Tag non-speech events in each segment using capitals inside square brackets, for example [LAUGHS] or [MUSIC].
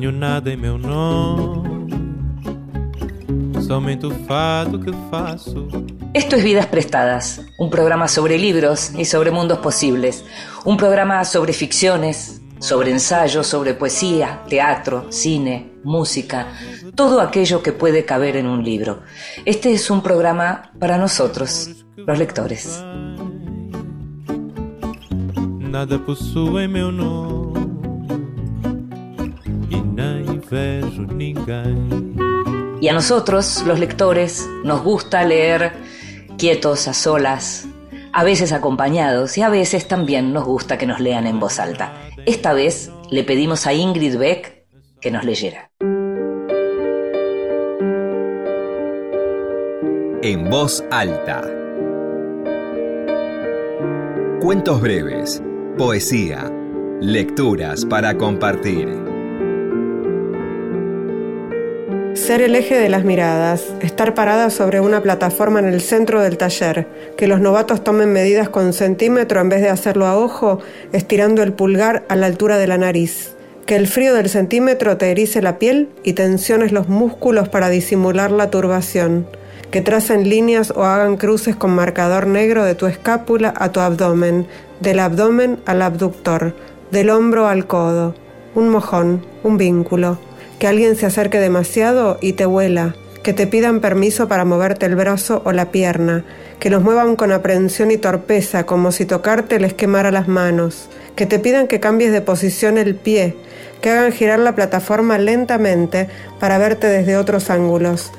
Nada em meu nome, somente o fado que faço. Esto es Vidas Prestadas, un programa sobre libros y sobre mundos posibles, un programa sobre ficciones, sobre ensayos, sobre poesía, teatro, cine, música, todo aquello que puede caber en un libro. Este es un programa para nosotros, los lectores. Nada possui meu nome Y a nosotros, los lectores, nos gusta leer quietos, a solas, a veces acompañados y a veces también nos gusta que nos lean en voz alta. Esta vez le pedimos a Ingrid Beck que nos leyera. En voz alta. Cuentos breves, poesía, lecturas para compartir. Ser el eje de las miradas, estar parada sobre una plataforma en el centro del taller, que los novatos tomen medidas con centímetro en vez de hacerlo a ojo, estirando el pulgar a la altura de la nariz. Que el frío del centímetro te erice la piel y tensiones los músculos para disimular la turbación. Que tracen líneas o hagan cruces con marcador negro de tu escápula a tu abdomen, del abdomen al abductor, del hombro al codo. Un mojón, un vínculo que alguien se acerque demasiado y te huela, que te pidan permiso para moverte el brazo o la pierna, que los muevan con aprehensión y torpeza, como si tocarte les quemara las manos, que te pidan que cambies de posición el pie, que hagan girar la plataforma lentamente para verte desde otros ángulos,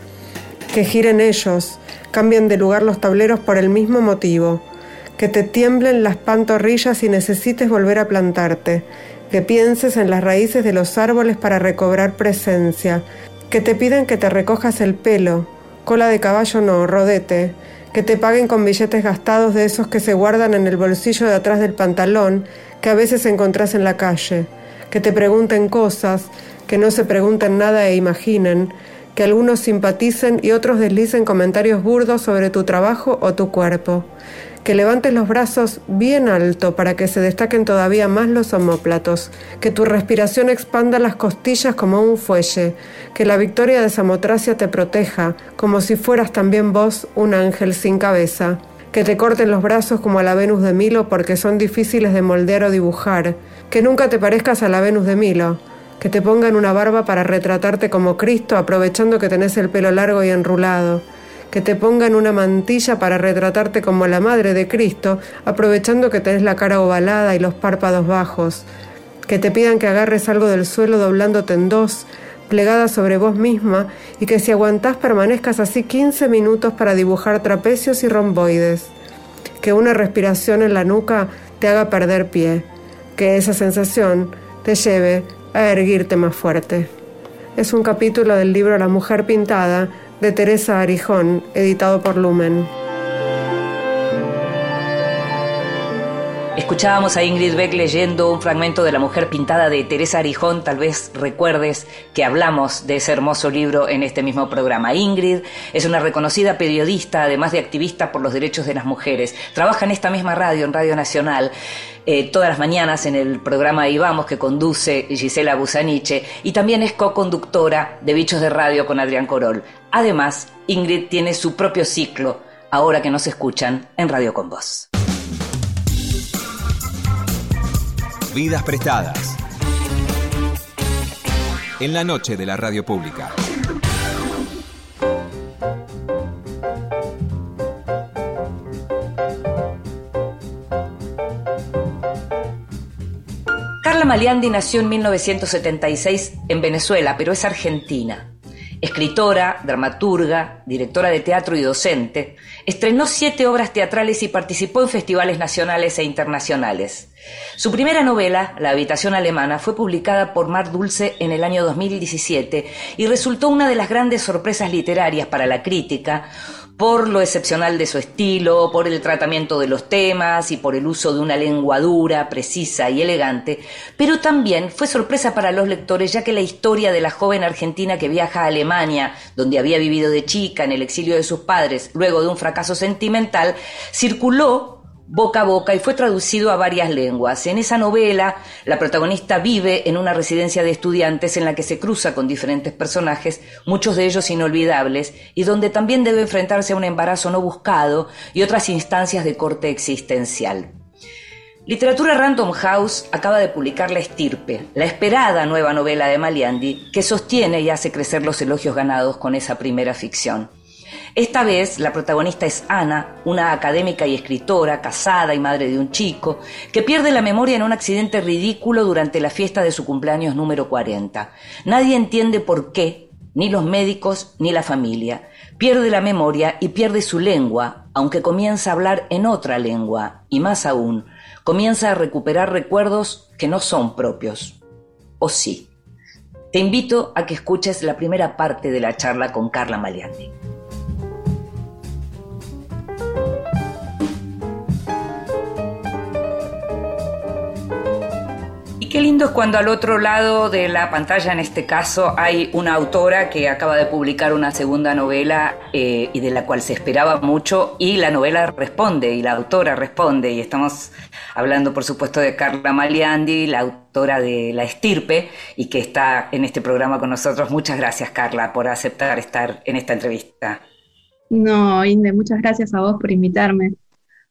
que giren ellos, cambien de lugar los tableros por el mismo motivo, que te tiemblen las pantorrillas y necesites volver a plantarte, que pienses en las raíces de los árboles para recobrar presencia, que te piden que te recojas el pelo, cola de caballo no, rodete, que te paguen con billetes gastados de esos que se guardan en el bolsillo de atrás del pantalón, que a veces encontrás en la calle, que te pregunten cosas, que no se pregunten nada e imaginen, que algunos simpaticen y otros deslicen comentarios burdos sobre tu trabajo o tu cuerpo, que levantes los brazos bien alto para que se destaquen todavía más los omóplatos, que tu respiración expanda las costillas como un fuelle, que la victoria de Samotracia te proteja, como si fueras también vos un ángel sin cabeza, que te corten los brazos como a la Venus de Milo porque son difíciles de moldear o dibujar, que nunca te parezcas a la Venus de Milo, que te pongan una barba para retratarte como Cristo aprovechando que tenés el pelo largo y enrulado, que te pongan una mantilla para retratarte como la Madre de Cristo, aprovechando que tenés la cara ovalada y los párpados bajos, que te pidan que agarres algo del suelo doblándote en dos, plegada sobre vos misma, y que si aguantás permanezcas así 15 minutos para dibujar trapecios y romboides, que una respiración en la nuca te haga perder pie, que esa sensación te lleve a erguirte más fuerte. Es un capítulo del libro La mujer pintada de Teresa Arijón, editado por Lumen. Escuchábamos a Ingrid Beck leyendo un fragmento de La mujer pintada de Teresa Arijón. Tal vez recuerdes que hablamos de ese hermoso libro en este mismo programa. Ingrid es una reconocida periodista, además de activista por los derechos de las mujeres. Trabaja en esta misma radio, en Radio Nacional, eh, todas las mañanas en el programa Ahí Vamos que conduce Gisela Busaniche y también es co-conductora de Bichos de Radio con Adrián Corol. Además, Ingrid tiene su propio ciclo, ahora que nos escuchan en Radio con Voz. Vidas prestadas. En la noche de la radio pública. Carla Maliandi nació en 1976 en Venezuela, pero es argentina. Escritora, dramaturga, directora de teatro y docente, estrenó siete obras teatrales y participó en festivales nacionales e internacionales. Su primera novela, La habitación alemana, fue publicada por Mar Dulce en el año 2017 y resultó una de las grandes sorpresas literarias para la crítica por lo excepcional de su estilo, por el tratamiento de los temas y por el uso de una lengua dura, precisa y elegante, pero también fue sorpresa para los lectores ya que la historia de la joven argentina que viaja a Alemania, donde había vivido de chica en el exilio de sus padres luego de un fracaso sentimental, circuló boca a boca y fue traducido a varias lenguas. En esa novela, la protagonista vive en una residencia de estudiantes en la que se cruza con diferentes personajes, muchos de ellos inolvidables, y donde también debe enfrentarse a un embarazo no buscado y otras instancias de corte existencial. Literatura Random House acaba de publicar La Estirpe, la esperada nueva novela de Maliandi, que sostiene y hace crecer los elogios ganados con esa primera ficción. Esta vez la protagonista es Ana, una académica y escritora, casada y madre de un chico, que pierde la memoria en un accidente ridículo durante la fiesta de su cumpleaños número 40. Nadie entiende por qué, ni los médicos ni la familia. Pierde la memoria y pierde su lengua, aunque comienza a hablar en otra lengua, y más aún, comienza a recuperar recuerdos que no son propios. O sí. Te invito a que escuches la primera parte de la charla con Carla Maliandi. Qué lindo es cuando al otro lado de la pantalla, en este caso, hay una autora que acaba de publicar una segunda novela eh, y de la cual se esperaba mucho y la novela responde y la autora responde. Y estamos hablando, por supuesto, de Carla Maliandi, la autora de La Estirpe y que está en este programa con nosotros. Muchas gracias, Carla, por aceptar estar en esta entrevista. No, Inde, muchas gracias a vos por invitarme.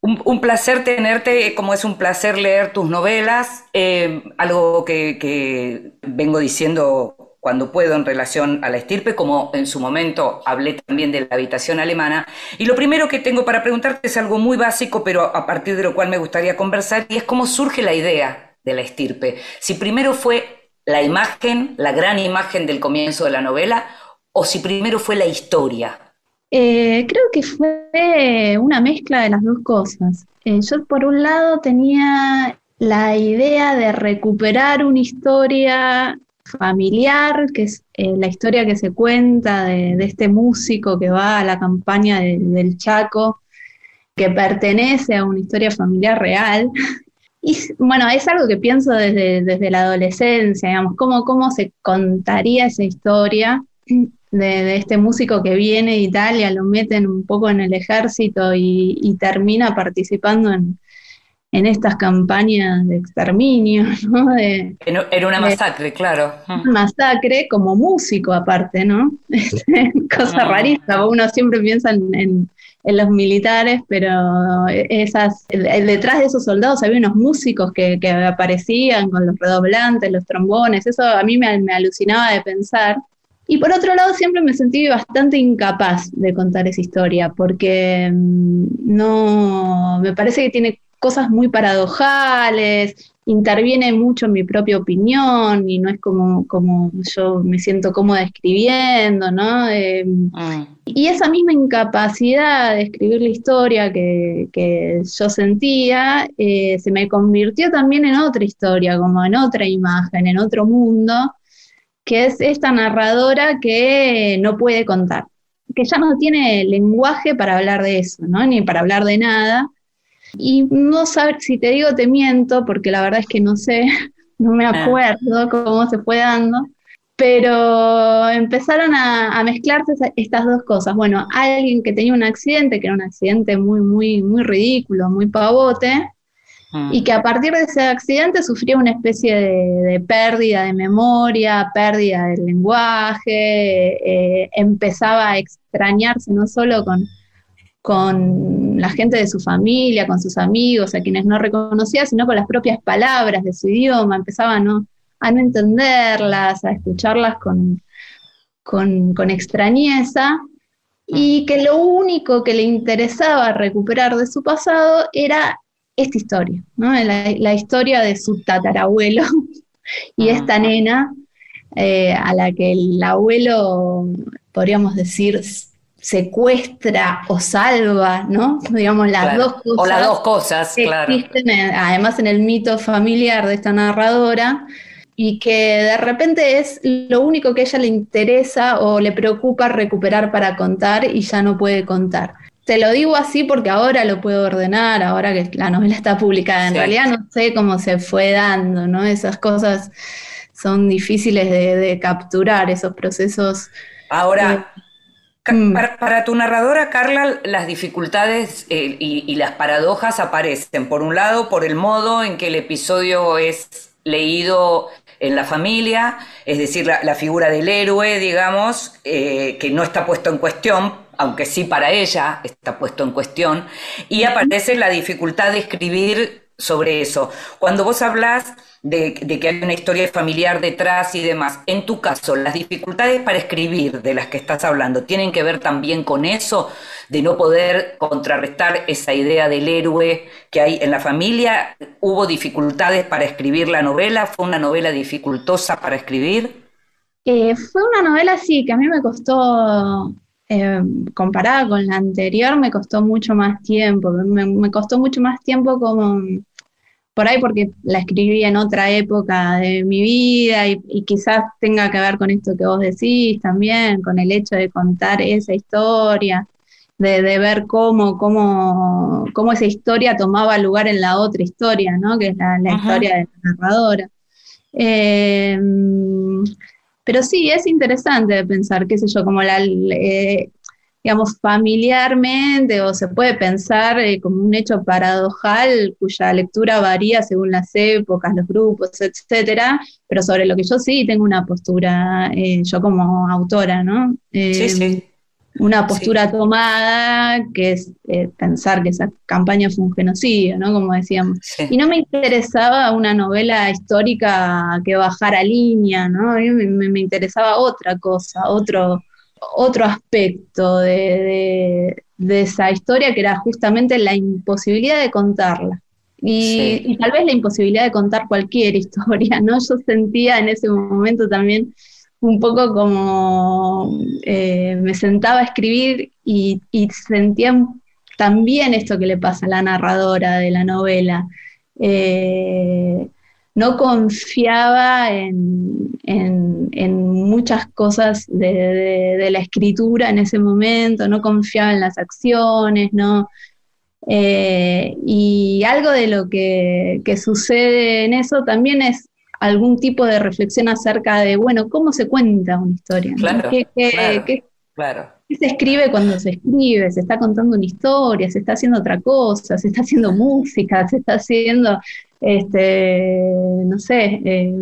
Un, placer tenerte, como es un placer leer tus novelas, eh, algo que, vengo diciendo cuando puedo en relación a la estirpe, como en su momento hablé también de la habitación alemana. Y lo primero que tengo para preguntarte es algo muy básico, pero a partir de lo cual me gustaría conversar, y es cómo surge la idea de la estirpe. Si primero fue la imagen, la gran imagen del comienzo de la novela, o si primero fue la historia. Eh, creo que fue una mezcla de las dos cosas. Eh, yo por un lado tenía la idea de recuperar una historia familiar, que es eh, la historia que se cuenta de, este músico que va a la campaña del Chaco, que pertenece a una historia familiar real. [LAUGHS] Y bueno, es algo que pienso desde, desde la adolescencia, digamos, cómo, cómo se contaría esa historia de, este músico que viene de Italia, lo meten un poco en el ejército y, termina participando en, estas campañas de exterminio, [LAUGHS] ¿no? era una masacre, claro. Una masacre como músico aparte, ¿no? [LAUGHS] Este, cosa ah. rarísima, uno siempre piensa en, los militares, pero esas, detrás de esos soldados había unos músicos que, aparecían con los redoblantes, los trombones, eso a mí me alucinaba de pensar. Y por otro lado, siempre me sentí bastante incapaz de contar esa historia, porque mm, no, me parece que tiene cosas muy paradojales, interviene mucho en mi propia opinión y no es como, como yo me siento cómoda escribiendo, ¿no? Em, ah. Y esa misma incapacidad de escribir la historia que, yo sentía, eh, se me convirtió también en otra historia, como en otra imagen, en otro mundo, que es esta narradora que no puede contar, que ya no tiene lenguaje para hablar de eso, ¿no? ni para hablar de nada. Y no saber, si te digo te miento, porque la verdad es que no sé, [LAUGHS] no me ah. acuerdo cómo se fue dando, pero empezaron a, a, mezclarse estas dos cosas. Bueno, alguien que tenía un accidente, que era un accidente muy, muy, muy ridículo, muy pavote, Mm. y que a partir de ese accidente sufría una especie de, pérdida de memoria, pérdida del lenguaje, eh, empezaba a extrañarse no solo con, con la gente de su familia, con sus amigos, a quienes no reconocía, sino con las propias palabras de su idioma, empezaba a no, a no entenderlas, a escucharlas con, con, con extrañeza y mm. que lo único que le interesaba recuperar de su pasado era esta historia, ¿no? la, historia de su tatarabuelo y esta nena eh, a la que el abuelo, podríamos decir, secuestra o salva, ¿no? Digamos, las dos cosas. O las dos cosas, claro. Existen además en el mito familiar de esta narradora y que de repente es lo único que a ella le interesa o le preocupa recuperar para contar y ya no puede contar. Te lo digo así porque ahora lo puedo ordenar, ahora que la novela está publicada. En realidad no sé cómo se fue dando, ¿no? Esas cosas son difíciles de, capturar, esos procesos. Ahora, Mm. Para, tu narradora, Carla, las dificultades eh, y, las paradojas aparecen, por un lado, por el modo en que el episodio es leído en la familia, es decir, la, figura del héroe, digamos, eh, que no está puesto en cuestión, aunque sí para ella está puesto en cuestión, y aparece la dificultad de escribir sobre eso. Cuando vos hablas de, que hay una historia familiar detrás y demás, en tu caso, las dificultades para escribir de las que estás hablando, ¿tienen que ver también con eso, de no poder contrarrestar esa idea del héroe que hay en la familia? ¿Hubo dificultades para escribir la novela? ¿Fue una novela dificultosa para escribir? Eh, fue una novela, sí, que a mí me costó eh, comparada con la anterior, me costó mucho más tiempo. Me, costó mucho más tiempo como por ahí porque la escribí en otra época de mi vida y, quizás tenga que ver con esto que vos decís también, con el hecho de contar esa historia, de, ver cómo, cómo, cómo, esa historia tomaba lugar en la otra historia, ¿no? que es la, historia de la narradora. Eh, pero sí, es interesante pensar, qué sé yo, como la, eh, digamos, familiarmente o se puede pensar eh, como un hecho paradojal cuya lectura varía según las épocas, los grupos, etcétera, pero sobre lo que yo sí tengo una postura, eh, yo como autora, ¿no? sí, sí. Una postura tomada que es pensar que esa campaña fue un genocidio, ¿no? Como decíamos. Y no me interesaba una novela histórica que bajara línea, ¿no? A mí me, me interesaba otra cosa, otro, otro aspecto de, esa historia que era justamente la imposibilidad de contarla. Y, tal vez la imposibilidad de contar cualquier [LAUGHS] historia, ¿no? Yo sentía en ese momento también un poco como eh, me sentaba a escribir y, sentía también esto que le pasa a la narradora de la novela. Eh, no confiaba en, muchas cosas de, la escritura en ese momento, no confiaba en las acciones, ¿no? Eh, y algo de lo que, sucede en eso también es algún tipo de reflexión acerca de, bueno, ¿cómo se cuenta una historia? Claro, claro, ¿Qué se escribe cuando se escribe? Se está contando una historia, se está haciendo otra cosa, se está haciendo música, se está haciendo este, no sé, eh,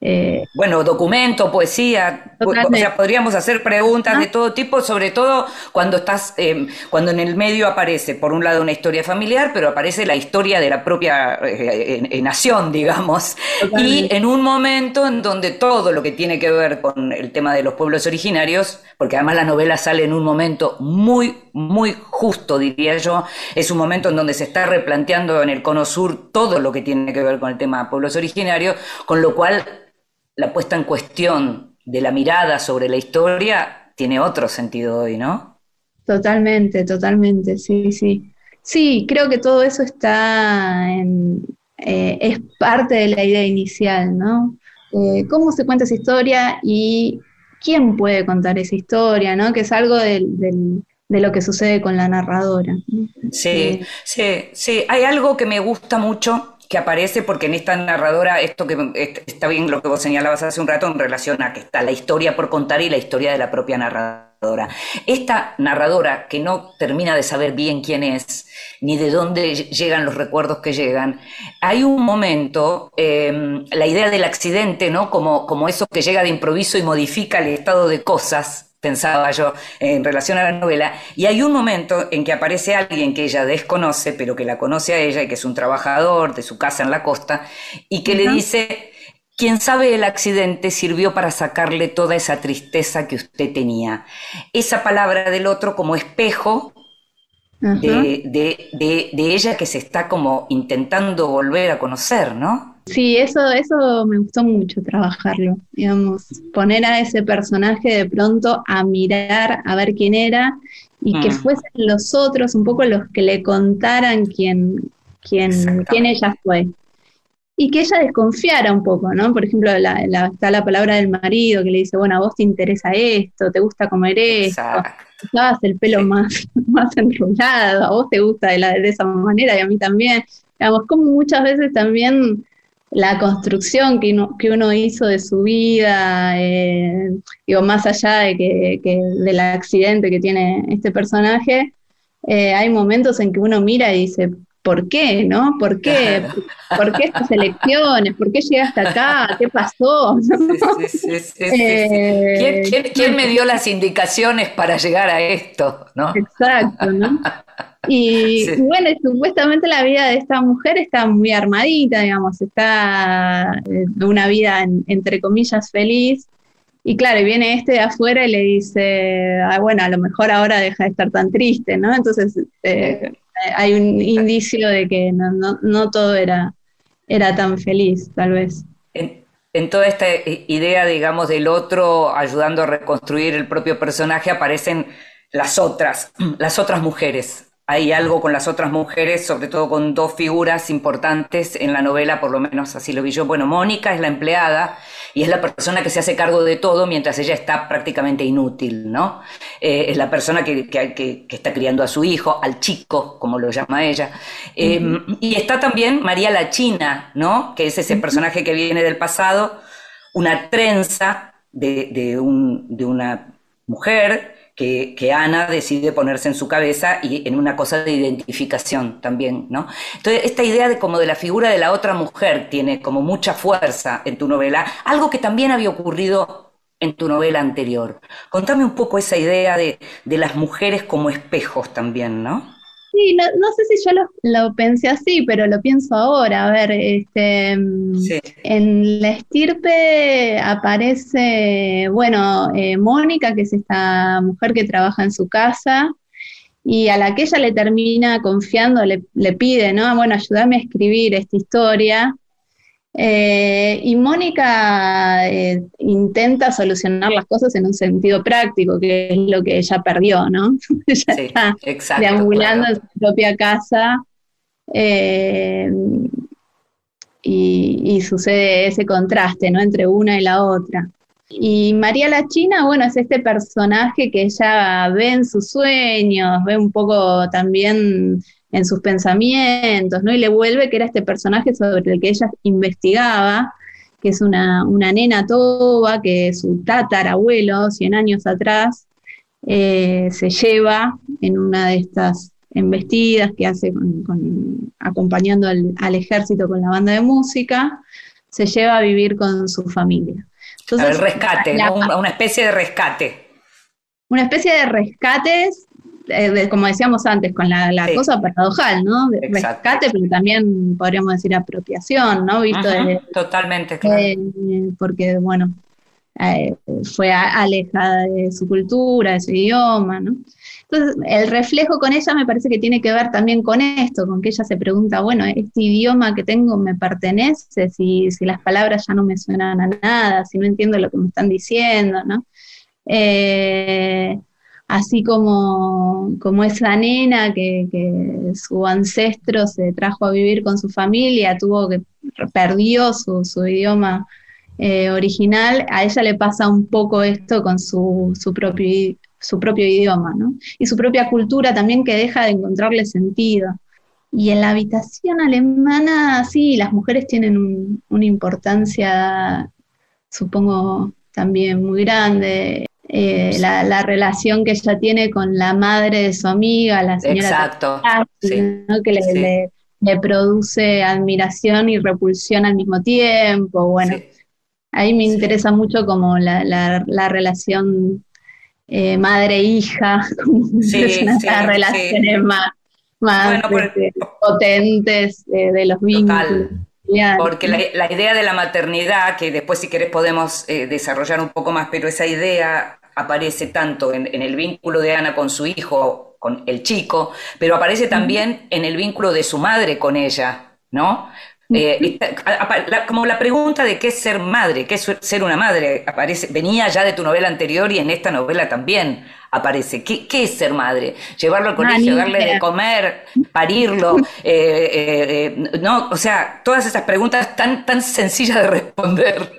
eh, bueno, documento, poesía, o sea, podríamos hacer preguntas de todo tipo, sobre todo cuando estás, eh, cuando en el medio aparece, por un lado, una historia familiar, pero aparece la historia de la propia nación, digamos, y en un momento en donde todo lo que tiene que ver con el tema de los pueblos originarios, porque además la novela sale en un momento muy, muy justo, diría yo, es un momento en donde se está replanteando en el cono sur todo lo que tiene que ver con el tema de pueblos originarios, con lo cual la puesta en cuestión de la mirada sobre la historia tiene otro sentido hoy, ¿no? Totalmente, totalmente, sí, sí. Sí, creo que todo eso está en, eh, es parte de la idea inicial, ¿no? Eh, cómo se cuenta esa historia y quién puede contar esa historia, ¿no? Que es algo de lo que sucede con la narradora. Sí, eh, sí, sí. Hay algo que me gusta mucho que aparece porque en esta narradora, esto que está bien lo que vos señalabas hace un rato en relación a que está la historia por contar y la historia de la propia narradora. Esta narradora que no termina de saber bien quién es, ni de dónde llegan los recuerdos que llegan, hay un momento, em, la idea del accidente, ¿no? Como, como eso que llega de improviso y modifica el estado de cosas, pensaba yo en relación a la novela, y hay un momento en que aparece alguien que ella desconoce, pero que la conoce a ella y que es un trabajador de su casa en la costa, y que le dice, quien sabe el accidente sirvió para sacarle toda esa tristeza que usted tenía. Esa palabra del otro como espejo de, de, de ella que se está como intentando volver a conocer, ¿no? Sí, eso, eso me gustó mucho trabajarlo, digamos, poner a ese personaje de pronto a mirar, a ver quién era y que mm. fuesen los otros un poco los que le contaran quién, quién, quién ella fue. Y que ella desconfiara un poco, ¿no? Por ejemplo, la, está la palabra del marido que le dice, bueno, a vos te interesa esto, te gusta comer esto, usabas el pelo más, [LAUGHS] más enrollado, a vos te gusta de, la, de esa manera y a mí también. Digamos, como muchas veces también la construcción que uno, que uno hizo de su vida, eh, digo, más allá de que, que, del accidente que tiene este personaje, eh, hay momentos en que uno mira y dice, ¿por qué? ¿No? ¿Por qué? ¿Por qué estas elecciones? ¿Por qué llegaste acá? ¿Qué pasó? ¿Quién, me dio las indicaciones para llegar a esto? ¿no? Exacto, ¿no? [LAUGHS] Y, [LAUGHS] bueno, supuestamente la vida de esta mujer está muy armadita, digamos, está de eh, una vida entre comillas feliz. Y claro, viene este de afuera y le dice, ah, bueno, a lo mejor ahora deja de estar tan triste, ¿no? Entonces eh, hay un indicio de que no, todo era, era tan feliz, tal vez. En, en, toda esta idea, digamos, del otro ayudando a reconstruir el propio personaje aparecen las otras, las otras mujeres, hay algo con las otras mujeres, sobre todo con dos figuras importantes en la novela, por lo menos así lo vi yo. Bueno, Mónica es la empleada y es la persona que se hace cargo de todo mientras ella está prácticamente inútil, ¿no? Eh, es la persona que, que, está criando a su hijo, al chico, como lo llama ella. Em, y está también María la China, ¿no? Que es ese personaje que viene del pasado, una trenza de, de, un, de una mujer que, Ana decide ponerse en su cabeza y en una cosa de identificación también, ¿no? Entonces, esta idea de como de la figura de la otra mujer tiene como mucha fuerza en tu novela, algo que también había ocurrido en tu novela anterior. Contame un poco esa idea de, de las mujeres como espejos también, ¿no? Sí, no, no, sé si yo lo, lo, pensé así, pero lo pienso ahora. A ver, este, en la estirpe aparece, bueno, eh, Mónica, que es esta mujer que trabaja en su casa, y a la que ella le termina confiando, le, le pide, ¿no? Bueno, ayúdame a escribir esta historia. Eh, y Mónica eh, intenta solucionar las cosas en un sentido práctico, que es lo que ella perdió, ¿no? [LAUGHS] ella está deambulando en su propia casa eh, y, sucede ese contraste, ¿no? Entre una y la otra. Y María la China, bueno, es este personaje que ella ve en sus sueños, ve un poco también en sus pensamientos, ¿no? Y le vuelve que era este personaje sobre el que ella investigaba, que es una, nena toba, que su tatarabuelo, 100 años atrás, eh, se lleva en una de estas embestidas que hace con, acompañando al, ejército con la banda de música, se lleva a vivir con su familia. Entonces, el rescate, una especie de rescate. Una especie de rescates eh, como decíamos antes, con la, cosa paradojal, ¿no? De rescate, pero también podríamos decir apropiación, ¿no? Visto totalmente, claro. Eh, porque, bueno, eh, fue alejada de su cultura, de su idioma, ¿no? Entonces, el reflejo con ella me parece que tiene que ver también con esto, con que ella se pregunta, bueno, ¿este idioma que tengo me pertenece? Si, si las palabras ya no me suenan a nada, si no entiendo lo que me están diciendo, ¿no? Eh, así como, como esa nena que, su ancestro se trajo a vivir con su familia, tuvo que perdió su, idioma eh, original, a ella le pasa un poco esto con su, propio, su propio idioma, ¿no? Y su propia cultura también que deja de encontrarle sentido. Y en la habitación alemana, sí, las mujeres tienen una importancia, supongo, también muy grande. Eh, la, relación que ella tiene con la madre de su amiga, la señora Exacto, que le, produce admiración y repulsión al mismo tiempo. Bueno, ahí me interesa mucho como la, relación eh, madre-hija, [LAUGHS] las relaciones más, este, potentes de los vínculos. Porque la, idea de la maternidad, que después si querés podemos eh, desarrollar un poco más, pero esa idea aparece tanto en, el vínculo de Ana con su hijo, con el chico, pero aparece también en el vínculo de su madre con ella, ¿no? Eh, como la pregunta de qué es ser madre, qué es ser una madre, aparece, venía ya de tu novela anterior y en esta novela también aparece. ¿Qué, es ser madre? Llevarlo al colegio, darle de comer, parirlo, eh, no, o sea, todas esas preguntas tan, tan sencillas de responder.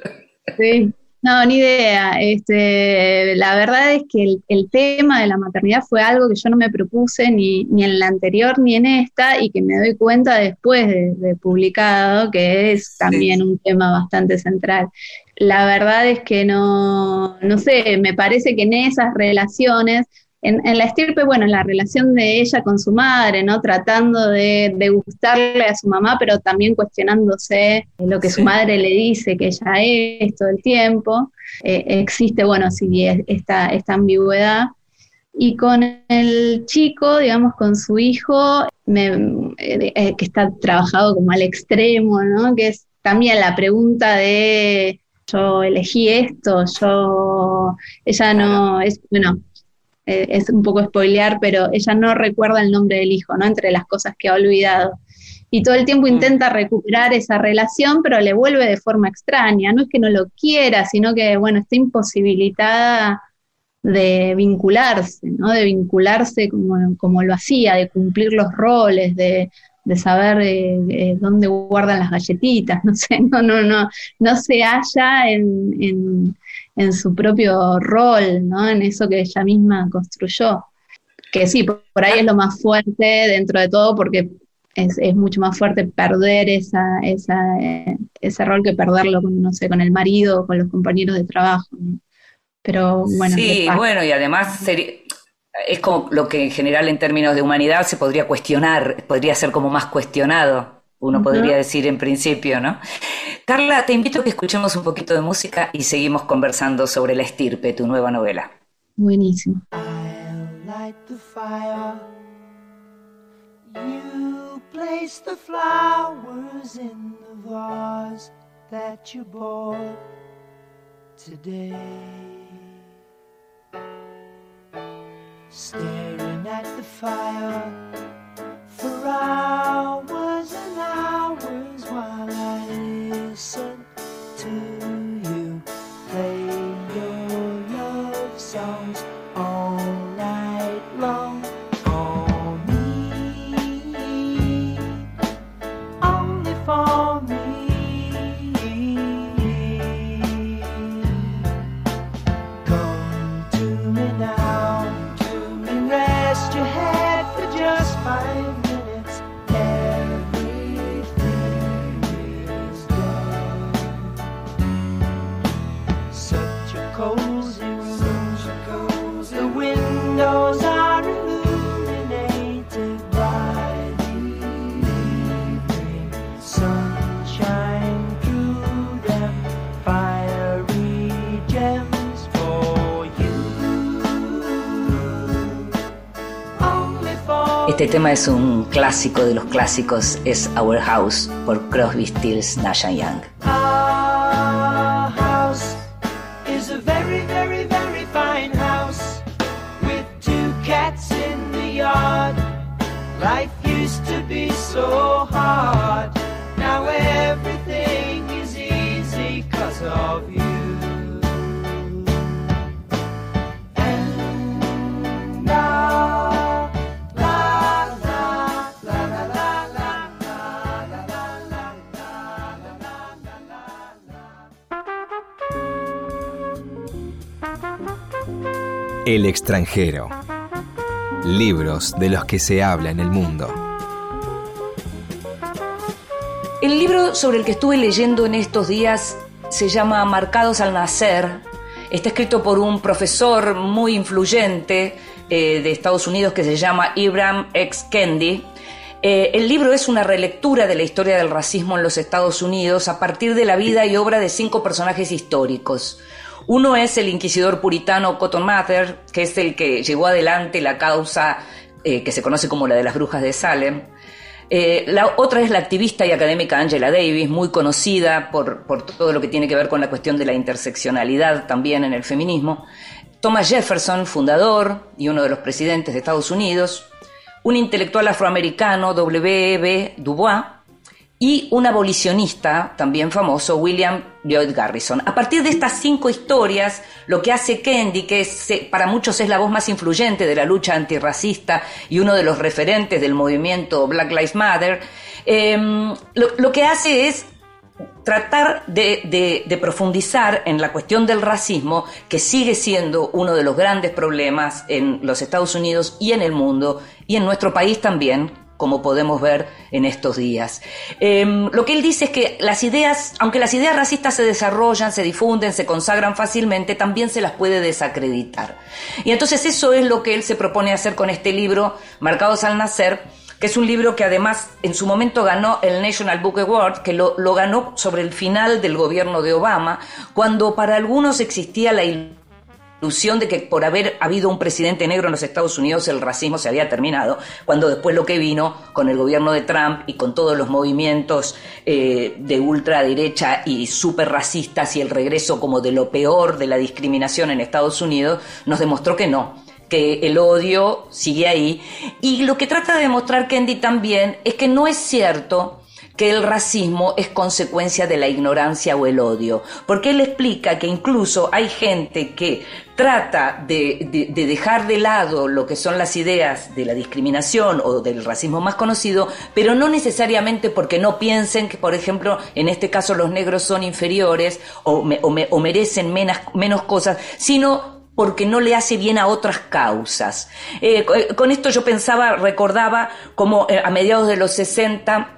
Sí, No, ni idea. Este, la verdad es que el, tema de la maternidad fue algo que yo no me propuse ni, ni en la anterior ni en esta y que me doy cuenta después de, publicado que es también un tema bastante central. La verdad es que no, no sé, me parece que en esas relaciones en, la estirpe, bueno, en la relación de ella con su madre, ¿no? Tratando de, gustarle a su mamá, pero también cuestionándose lo que su madre le dice que ella es todo el tiempo. Eh, existe, bueno, sí, esta, esta ambigüedad. Y con el chico, digamos, con su hijo, eh, eh, que está trabajado como al extremo, ¿no? Que es también la pregunta de yo elegí esto, yo, ella no, es, bueno, eh, es un poco spoilear, pero ella no recuerda el nombre del hijo, ¿no? Entre las cosas que ha olvidado. Y todo el tiempo mm. intenta recuperar esa relación, pero le vuelve de forma extraña. No es que no lo quiera, sino que, bueno, está imposibilitada de vincularse, ¿no? De vincularse como, como lo hacía, de cumplir los roles, de, saber eh, eh, dónde guardan las galletitas, [LAUGHS] no sé, no, no, no, no se halla en, en su propio rol, ¿no? En eso que ella misma construyó. Que sí, por, ahí es lo más fuerte dentro de todo, porque es, mucho más fuerte perder esa, esa, eh, ese rol que perderlo con, no sé, con el marido o con los compañeros de trabajo. Pero bueno. Sí, bueno, y además es como lo que en general en términos de humanidad se podría cuestionar, podría ser como más cuestionado uno podría decir en principio, ¿no? Carla, te invito a que escuchemos un poquito de música y seguimos conversando sobre La Estirpe, tu nueva novela. Buenísimo. You place the flowers in the vase that you bought today. Staring at the fire for hours Este tema es un clásico de los clásicos, es Our House por Crosby, Stills, Nash Young. El extranjero. Libros de los que se habla en el mundo. El libro sobre el que estuve leyendo en estos días se llama Marcados al Nacer. Está escrito por un profesor muy influyente eh, de Estados Unidos que se llama Ibram X. Kendi. Eh, el libro es una relectura de la historia del racismo en los Estados Unidos a partir de la vida y obra de cinco personajes históricos. Uno es el inquisidor puritano Cotton Mather, que es el que llevó adelante la causa eh, que se conoce como la de las brujas de Salem. Eh, la otra es la activista y académica Angela Davis, muy conocida por, todo lo que tiene que ver con la cuestión de la interseccionalidad también en el feminismo. Thomas Jefferson, fundador y uno de los presidentes de Estados Unidos. Un intelectual afroamericano, W.E.B. Du Bois, y un abolicionista también famoso, William Lloyd Garrison. A partir de estas cinco historias, lo que hace Kendi, que para muchos es la voz más influyente de la lucha antirracista y uno de los referentes del movimiento Black Lives Matter, em, lo, que hace es tratar de profundizar en la cuestión del racismo, que sigue siendo uno de los grandes problemas en los Estados Unidos y en el mundo, y en nuestro país también, como podemos ver en estos días. Em, lo que él dice es que las ideas, aunque las ideas racistas se desarrollan, se difunden, se consagran fácilmente, también se las puede desacreditar. Y entonces eso es lo que él se propone hacer con este libro, Marcados al Nacer, que es un libro que además en su momento ganó el National Book Award, que lo, lo ganó sobre el final del gobierno de Obama, cuando para algunos existía la ilusión de que por haber habido un presidente negro en los Estados Unidos el racismo se había terminado, cuando después lo que vino con el gobierno de Trump y con todos los movimientos eh, de ultraderecha y súper racistas y el regreso como de lo peor de la discriminación en Estados Unidos, nos demostró que no, que el odio sigue ahí. Y lo que trata de demostrar Kendi también es que no es cierto que el racismo es consecuencia de la ignorancia o el odio, porque él explica que incluso hay gente que trata de, de- de dejar de lado lo que son las ideas de la discriminación o del racismo más conocido, pero no necesariamente porque no piensen que, por ejemplo, en este caso los negros son inferiores o, me- o me- o merecen menos, cosas, sino porque no le hace bien a otras causas. Eh, co- con esto yo pensaba, recordaba como eh, a mediados de los 60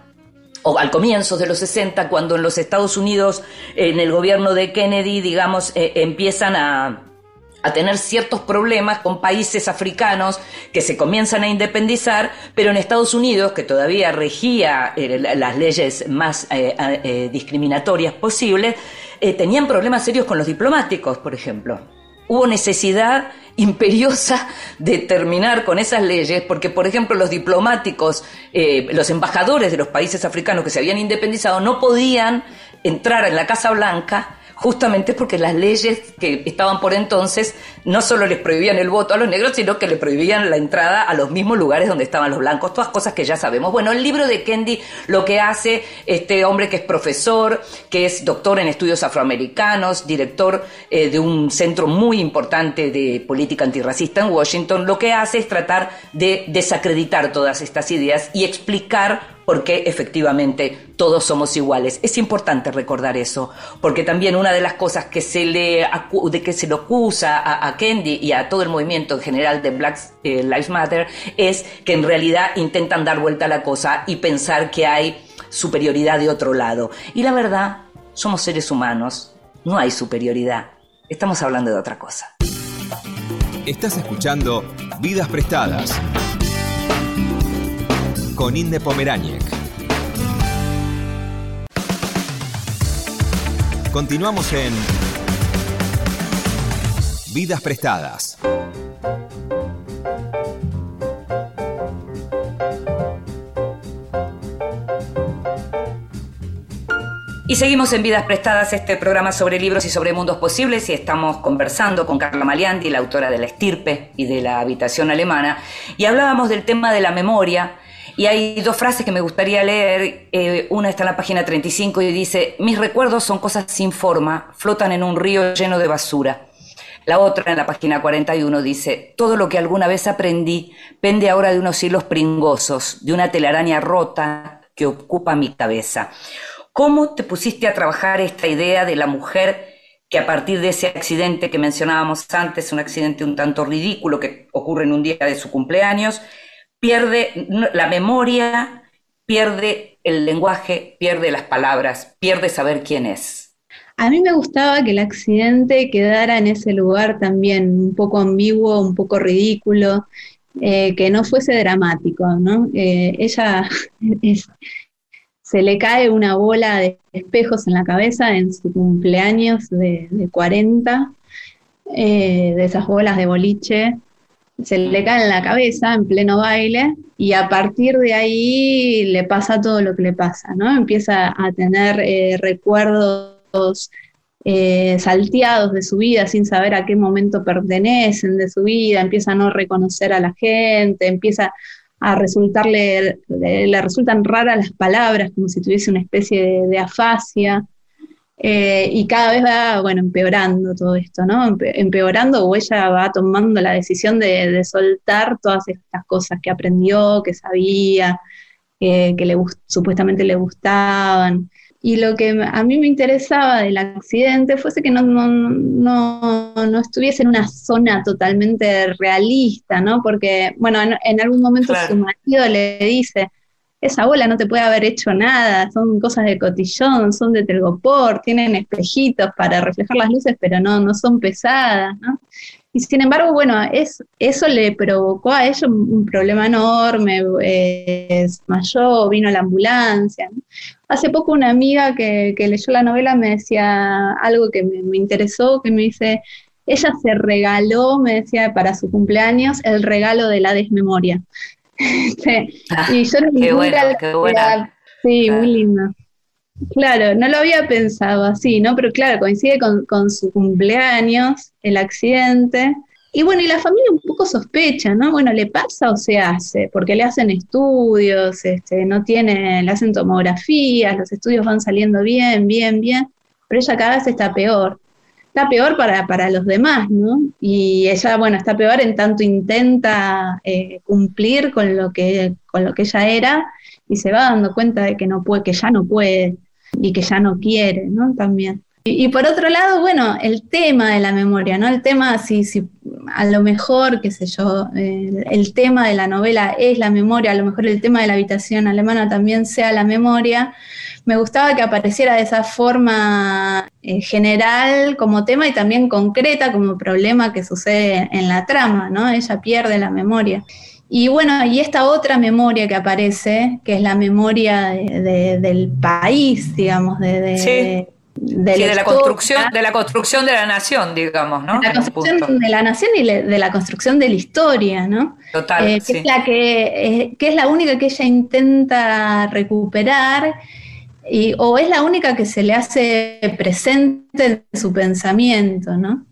o al comienzo de los 60, cuando en los Estados Unidos, en el gobierno de Kennedy, digamos, eh, empiezan a, a tener ciertos problemas con países africanos que se comienzan a independizar, pero en Estados Unidos, que todavía regía eh, la- las leyes más eh, discriminatorias posibles, tenían problemas serios con los diplomáticos, por ejemplo. Hubo necesidad imperiosa de terminar con esas leyes, porque, por ejemplo, los diplomáticos, eh, los embajadores de los países africanos que se habían independizado no podían entrar en la Casa Blanca justamente porque las leyes que estaban por entonces no solo les prohibían el voto a los negros, sino que le prohibían la entrada a los mismos lugares donde estaban los blancos, todas cosas que ya sabemos. Bueno, el libro de Kendi lo que hace este hombre que es profesor, que es doctor en estudios afroamericanos, director eh, de un centro muy importante de política antirracista en Washington, lo que hace es tratar de desacreditar todas estas ideas y explicar porque efectivamente todos somos iguales. Es importante recordar eso, porque también una de las cosas que se le, de que se le acusa a, a Kendi y a todo el movimiento en general de Black eh, Lives Matter es que en realidad intentan dar vuelta a la cosa y pensar que hay superioridad de otro lado. Y la verdad, somos seres humanos, no hay superioridad. Estamos hablando de otra cosa. Estás escuchando Vidas Prestadas con Inde. Continuamos en Vidas Prestadas. Y seguimos en Vidas Prestadas, este programa sobre libros y sobre mundos posibles, y estamos conversando con Carla Maliandi, la autora de La Estirpe y de La Habitación Alemana, y hablábamos del tema de la memoria, y hay dos frases que me gustaría leer, eh, una está en la página 35 y dice, mis recuerdos son cosas sin forma, flotan en un río lleno de basura. La otra, en la página 41, dice, todo lo que alguna vez aprendí pende ahora de unos hilos pringosos, de una telaraña rota que ocupa mi cabeza. ¿Cómo te pusiste a trabajar esta idea de la mujer que a partir de ese accidente que mencionábamos antes, un accidente un tanto ridículo que ocurre en un día de su cumpleaños, pierde la memoria, pierde el lenguaje, pierde las palabras, pierde saber quién es? A mí me gustaba que el accidente quedara en ese lugar también, un poco ambiguo, un poco ridículo, eh, que no fuese dramático, ¿no? Eh, ella [LAUGHS] se le cae una bola de espejos en la cabeza en su cumpleaños de, de 40, eh, de esas bolas de boliche, se le cae en la cabeza en pleno baile y a partir de ahí le pasa todo lo que le pasa, ¿no? Empieza a tener eh, recuerdos eh, salteados de su vida sin saber a qué momento pertenecen de su vida, empieza a no reconocer a la gente, empieza a resultarle, le, resultan raras las palabras, como si tuviese una especie de afasia. Eh, y cada vez va, bueno, empeorando todo esto, ¿no? Empe empeorando o ella va tomando la decisión de, de soltar todas estas cosas que aprendió, que sabía, eh, que le supuestamente le gustaban. y lo que a mí me interesaba del accidente fuese que no, no, no, no estuviese en una zona totalmente realista, ¿no? Porque, bueno, en, algún momento su marido le dice, esa bola no te puede haber hecho nada, son cosas de cotillón, son de telgopor, tienen espejitos para reflejar las luces, pero no, no son pesadas. Y sin embargo, bueno, es, eso le provocó a ellos un, problema enorme, eh, desmayó, vino la ambulancia. Hace poco una amiga que, leyó la novela me decía algo que me, me interesó, que me dice, ella se regaló, me decía, para su cumpleaños, el regalo de la desmemoria. Ah, y yo qué buena, qué buena. Sí, muy lindo. Claro, no lo había pensado así, ¿no? Pero claro, coincide con, su cumpleaños, el accidente. Y bueno, y la familia un poco sospecha, ¿no? Bueno, ¿le pasa o se hace? Porque le hacen estudios, este, no tiene, le hacen tomografías, los estudios van saliendo bien, bien, bien, pero ella cada vez está peor está peor para, para los demás, ¿no? Y ella, bueno, está peor en tanto intenta eh, cumplir con lo, que, con lo que ella era y se va dando cuenta de que no puede, que ya no puede y que ya no quiere, ¿no? También. Y, por otro lado, bueno, el tema de la memoria, ¿no? El tema, si, si a lo mejor, qué sé yo, el tema de la novela es la memoria, a lo mejor el tema de la habitación alemana también sea la memoria, me gustaba que apareciera de esa forma eh, general como tema y también concreta como problema que sucede en la trama, ¿no? Ella pierde la memoria. Y bueno, y esta otra memoria que aparece, que es la memoria del país, digamos, de, sí. De, la construcción, de la construcción de la nación, digamos, ¿no? De la construcción de la nación y de la construcción de la historia, ¿no? Total. Eh, que, es la que, eh, que es la única que ella intenta recuperar y, o es la única que se le hace presente en su pensamiento, ¿no?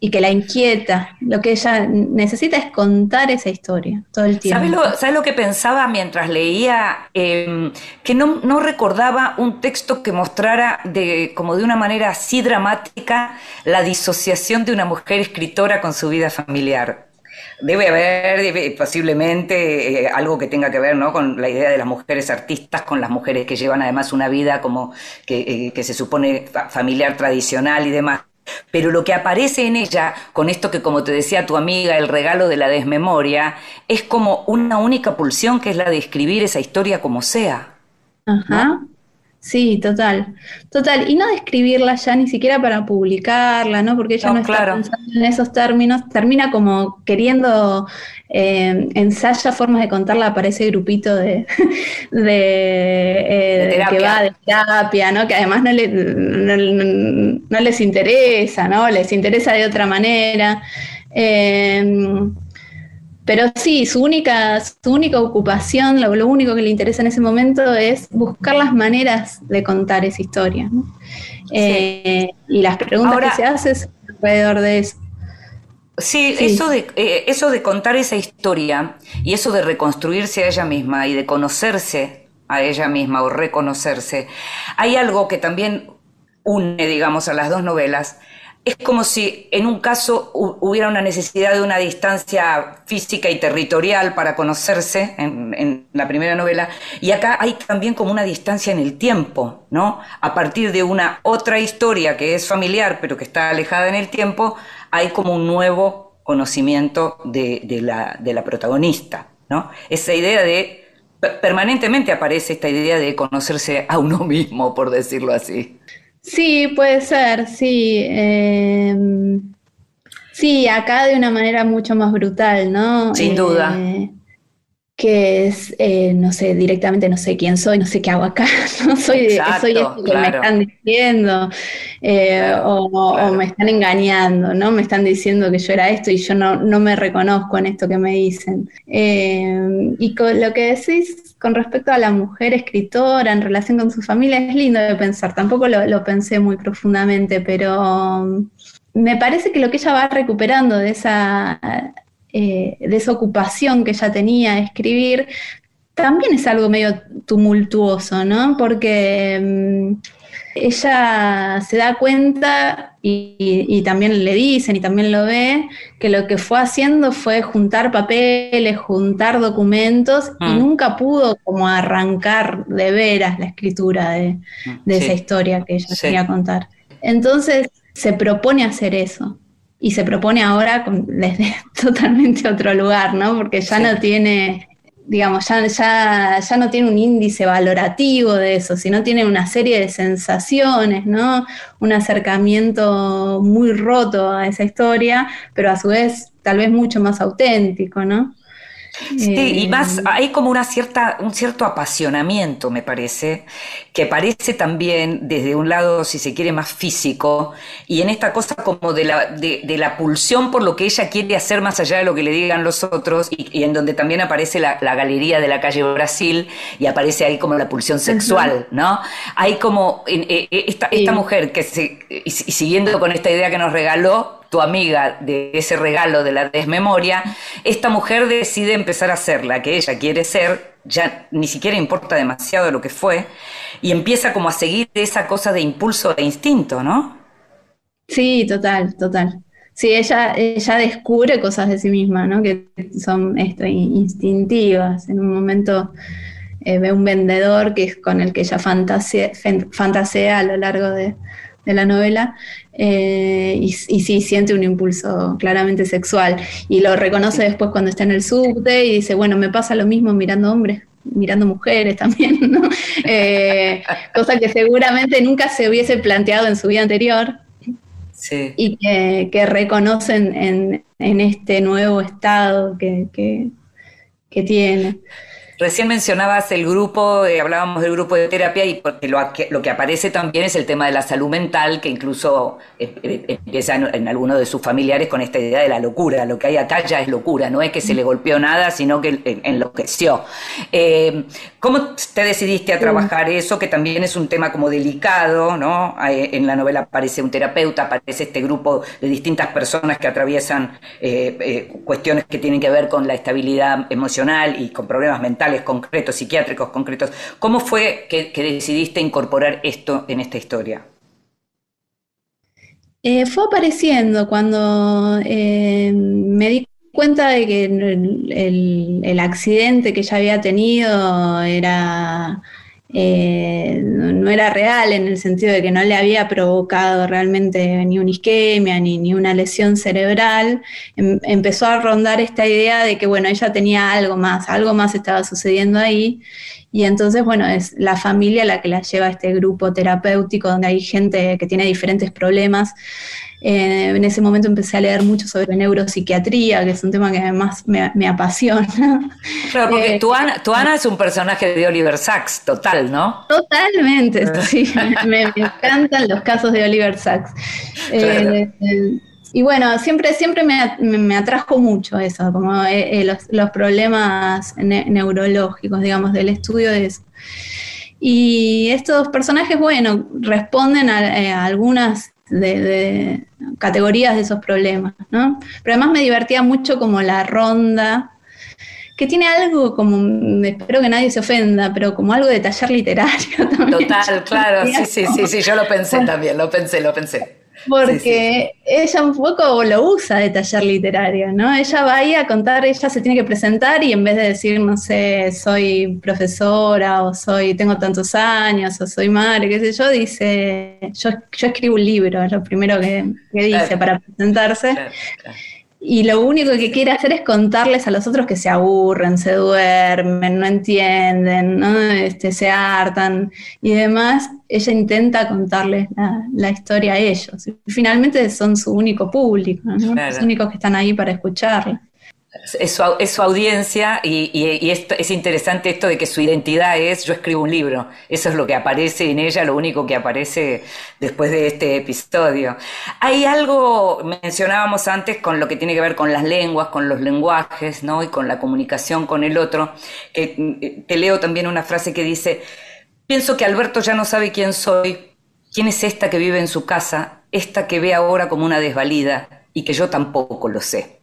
Y que la inquieta. Lo que ella necesita es contar esa historia todo el tiempo. ¿Sabes lo, que pensaba mientras leía? Em, que no, no, recordaba un texto que mostrara de, como de una manera así dramática la disociación de una mujer escritora con su vida familiar. Debe haber posiblemente eh, algo que tenga que ver ¿no? con la idea de las mujeres artistas, con las mujeres que llevan además una vida como que, eh, se supone familiar tradicional y demás. Pero lo que aparece en ella, con esto que como te decía tu amiga, el regalo de la desmemoria, es como una única pulsión que es la de escribir esa historia como sea. Ajá. Sí, total, total. Y no describirla ya ni siquiera para publicarla, ¿no? Porque ella no, está pensando en esos términos, termina como queriendo eh, ensaya formas de contarla para ese grupito de, [LAUGHS] de, eh, que va de terapia, ¿no? Que además no, le, no, les interesa, ¿no? Les interesa de otra manera. Eh, pero sí, su única, su única ocupación, lo, único que le interesa en ese momento es buscar las maneras de contar esa historia. Eh, y las preguntas que se hacen alrededor de eso. Sí, Eso, de, eh, eso de contar esa historia y eso de reconstruirse a ella misma y de conocerse a ella misma o reconocerse, hay algo que también une, digamos, a las dos novelas, es como si en un caso hubiera una necesidad de una distancia física y territorial para conocerse en, la primera novela, y acá hay también como una distancia en el tiempo, ¿no? A partir de una otra historia que es familiar, pero que está alejada en el tiempo, hay como un nuevo conocimiento de, la, de la protagonista, ¿no? Esa idea de permanentemente aparece esta idea de conocerse a uno mismo, por decirlo así. Sí, puede ser, sí. Em, sí, acá de una manera mucho más brutal, ¿no? Sin duda. Eh, que es, eh, no sé, directamente no sé quién soy, no sé qué hago acá, [LAUGHS] no soy, soy esto que me están diciendo, eh, o, me están engañando, ¿no? Me están diciendo que yo era esto y yo no, no me reconozco en esto que me dicen. y con lo que decís con respecto a la mujer escritora en relación con su familia, es lindo de pensar, tampoco lo, pensé muy profundamente, pero um, me parece que lo que ella va recuperando de esa, eh, de esa ocupación que ella tenía de escribir, también es algo medio tumultuoso, ¿no? Porque um, ella se da cuenta y, y, también le dicen y también lo ve, que lo que fue haciendo fue juntar papeles, juntar documentos y Mm. nunca pudo como arrancar de veras la escritura de, de Sí. esa historia que ella Sí. quería contar. Entonces se propone hacer eso. Y se propone ahora con- desde [LAUGHS] totalmente otro lugar, ¿no? Porque ya Sí. no tiene, digamos, ya, ya, ya no tiene un índice valorativo de eso, sino tiene una serie de sensaciones, ¿no? Un acercamiento muy roto a esa historia, pero a su vez tal vez mucho más auténtico, ¿no? Sí, y Eh, más hay como una cierta, un cierto apasionamiento, me parece, que parece también desde un lado, si se quiere, más físico, y en esta cosa como de la, de, de la pulsión por lo que ella quiere hacer más allá de lo que le digan los otros, y, y en donde también aparece la, la galería de la calle Brasil, y aparece ahí como la pulsión sexual, ¿no? Hay como en- eh, eh, esta, esta mujer que se, y, y siguiendo con esta idea que nos regaló, tu amiga de ese regalo de la desmemoria, esta mujer decide empezar a ser la que ella quiere ser, ya ni siquiera importa demasiado lo que fue, y empieza como a seguir esa cosa de impulso e instinto, ¿no? Sí, total, total. Sí, ella, ella descubre cosas de sí misma, ¿no? Que son esto, in- instintivas. En un momento eh, ve un vendedor que es con el que ella fantasea a lo largo de, de la novela eh, y, y sí siente un impulso claramente sexual y lo reconoce después cuando está en el subte y dice, bueno, me pasa lo mismo mirando hombres mirando mujeres también, [LAUGHS] ¿no? Eh, cosa que seguramente nunca se hubiese planteado en su vida anterior Sí. y que, que reconocen en, en este nuevo estado que, que, que tiene. Recién mencionabas el grupo, eh, hablábamos del grupo de terapia y porque lo, que- lo que aparece también es el tema de la salud mental, que incluso eh, eh, empieza en, en algunos de sus familiares con esta idea de la locura. Lo que hay acá ya es locura, no es que se le golpeó nada, sino que en- enloqueció. Eh, ¿Cómo te decidiste a trabajar eso, que también es un tema como delicado, ¿no? En la novela aparece un terapeuta, aparece este grupo de distintas personas que atraviesan cuestiones que tienen que ver con la estabilidad emocional y con problemas mentales concretos, psiquiátricos concretos. ¿Cómo fue que, decidiste incorporar esto en esta historia? Eh, fue apareciendo cuando eh, me di cuenta de que el, accidente que ella había tenido era, eh, no era real en el sentido de que no le había provocado realmente ni una isquemia ni, ni una lesión cerebral. Em- empezó a rondar esta idea de que, bueno, ella tenía algo más, algo más estaba sucediendo ahí. Y entonces, bueno, es la familia la que la lleva a este grupo terapéutico donde hay gente que tiene diferentes problemas. Eh, en ese momento empecé a leer mucho sobre neuropsiquiatría, que es un tema que además me, me apasiona. Claro, porque Eh, tu, Ana, tu Ana es un personaje de Oliver Sacks, total, ¿no? Totalmente, [LAUGHS] sí, me, me encantan los casos de Oliver Sacks. Claro. Eh, eh, y bueno, siempre, siempre me, me- atrajo mucho eso, como eh, los, los problemas ne- neurológicos, digamos, del estudio de eso. Y estos personajes, bueno, responden a, eh, a algunas de, de categorías de esos problemas, ¿no? Pero además me divertía mucho como la ronda, que tiene algo como, espero que nadie se ofenda, pero como algo de taller literario [LAUGHS] también. Total, claro, sí, sí, sí, sí, yo lo pensé también, lo pensé, lo pensé. Porque ella un poco lo usa de taller literario, ¿no? Ella va ahí a contar, ella se tiene que presentar y en vez de decir, no sé, soy profesora o soy, tengo tantos años o soy madre, qué sé yo, dice, yo, yo escribo un libro, es lo primero que, que dice Claro. para presentarse. Claro, claro. Y lo único que quiere hacer es contarles a los otros que se aburren, se duermen, no entienden, ¿no? Este, se hartan y demás. Ella intenta contarles la, la historia a ellos. Y finalmente son su único público, ¿no? Claro. los únicos que están ahí para escucharla. Es su, es su audiencia y, y- esto- es interesante esto de que su identidad es yo escribo un libro. Eso es lo que aparece en ella, lo único que aparece después de este episodio. Hay algo, mencionábamos antes, con lo que tiene que ver con las lenguas, con los lenguajes, ¿no? Y con la comunicación con el otro, que mm, te leo también una frase que dice, pienso que Alberto ya no sabe quién soy, quién es esta que vive en su casa, esta que ve ahora como una desvalida y que yo tampoco lo sé.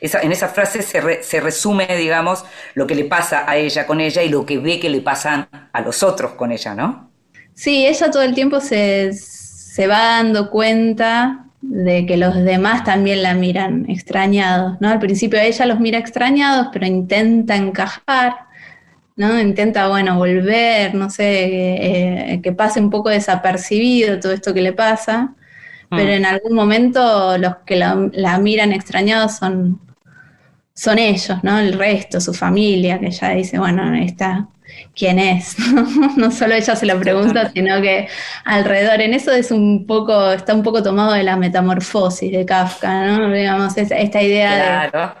En esa frase se, re- se resume, digamos, lo que le pasa a ella con ella y lo que ve que le pasan a los otros con ella, ¿no? Sí, ella todo el tiempo se, se va dando cuenta de que los demás también la miran extrañados, ¿no? Al principio ella los mira extrañados, pero intenta encajar, ¿no? Intenta, bueno, volver, no sé, eh, que pase un poco desapercibido todo esto que le pasa, pero Mm. en algún momento los que la, la miran extrañados son, son ellos, ¿no? El resto, su familia, que ya dice, bueno, esta, ¿quién es? [LAUGHS] no solo ella se lo pregunta, sino que alrededor, en eso es un poco, está un poco tomado de la metamorfosis de Kafka, ¿no? Digamos, es- esta idea de Claro.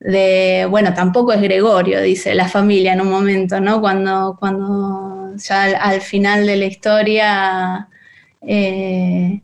de, bueno, tampoco es Gregorio, dice la familia en un momento, ¿no? Cuando, cuando ya al, al final de la historia eh,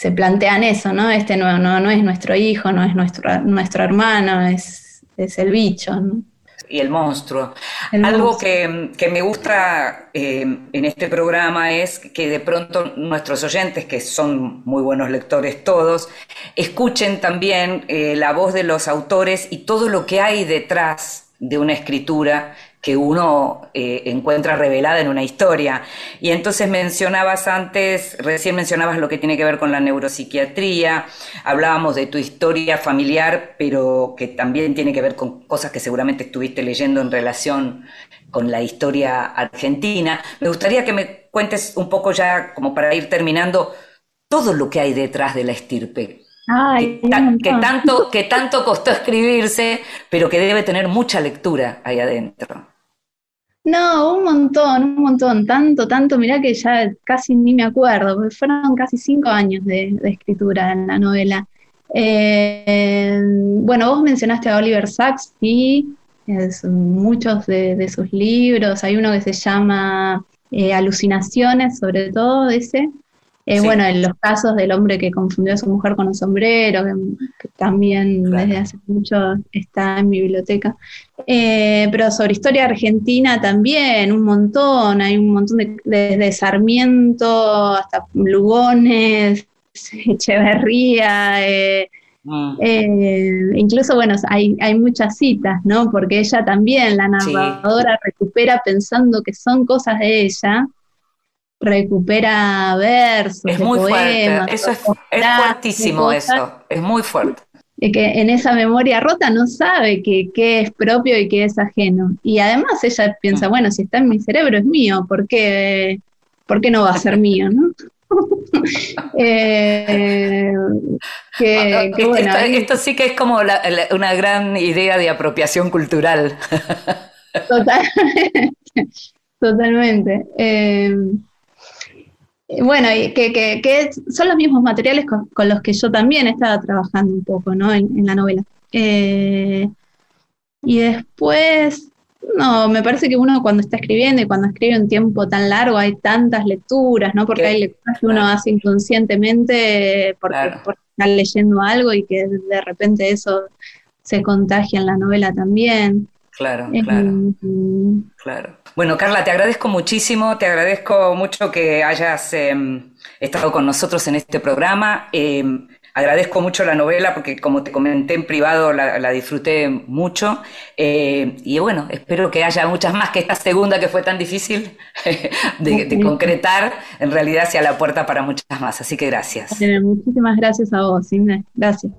se plantean eso, ¿no? Este no, no, no es nuestro hijo, no es nuestro, nuestro hermano, es, es el bicho, ¿no? Y el monstruo. El Algo monstruo. que, que me gusta eh, en este programa es que de pronto nuestros oyentes, que son muy buenos lectores todos, escuchen también eh, la voz de los autores y todo lo que hay detrás de una escritura que uno eh, encuentra revelada en una historia. Y entonces mencionabas antes, recién mencionabas lo que tiene que ver con la neuropsiquiatría, hablábamos de tu historia familiar, pero que también tiene que ver con cosas que seguramente estuviste leyendo en relación con la historia argentina. Me gustaría que me cuentes un poco ya, como para ir terminando, todo lo que hay detrás de la estirpe. Ay, Que, tanto, que tanto costó escribirse, pero que debe tener mucha lectura ahí adentro. No, un montón, un montón, tanto, tanto, mirá que ya casi ni me acuerdo, porque fueron casi cinco años de, de escritura en la novela. Eh, bueno, vos mencionaste a Oliver Sacks y es, muchos de, de sus libros, hay uno que se llama eh, Alucinaciones, sobre todo ese. Eh, Sí. Bueno, en los casos del hombre que confundió a su mujer con un sombrero, que, que también Claro. desde hace mucho está en mi biblioteca. Eh, pero sobre historia argentina también, un montón, hay un montón de, desde Sarmiento hasta Lugones, [LAUGHS] Echeverría, eh, Mm. eh, incluso, bueno, hay, hay muchas citas, ¿no? Porque ella también, la Sí. narradora, recupera pensando que son cosas de ella, recupera versos, Es de muy poemas, fuerte, eso es, es fuertísimo eso, es muy fuerte. y que en esa memoria rota no sabe que- qué es propio y qué es ajeno. Y además ella piensa, Mm. bueno, si está en mi cerebro es mío, ¿por qué, por qué no va a ser mío, no? [LAUGHS] Eh, que, que Esto- bueno, esto, ahí- esto sí que es como la- la- una gran idea de apropiación cultural. [LAUGHS] Totalmente. [LAUGHS] Totalmente. Eh, bueno, y que, que- que son los mismos materiales con, con los que yo también estaba trabajando un poco, ¿no? En, en la novela. Eh, y después, no, me parece que uno cuando está escribiendo y cuando escribe un tiempo tan largo hay tantas lecturas, ¿no? Porque Que- hay lecturas que uno claro. hace inconscientemente porque, Claro. porque está leyendo algo y que de repente eso se contagia en la novela también. Claro, Eh, claro, claro. Bueno, Carla, te agradezco muchísimo, te agradezco mucho que hayas eh, estado con nosotros en este programa. Eh, agradezco mucho la novela porque, como te comenté en privado, la, la disfruté mucho. Eh, y bueno, espero que haya muchas más que esta segunda que fue tan difícil [LAUGHS] de, de concretar. En realidad, hacia la puerta para muchas más. Así que gracias. Bueno, muchísimas gracias a vos, Inés. Gracias.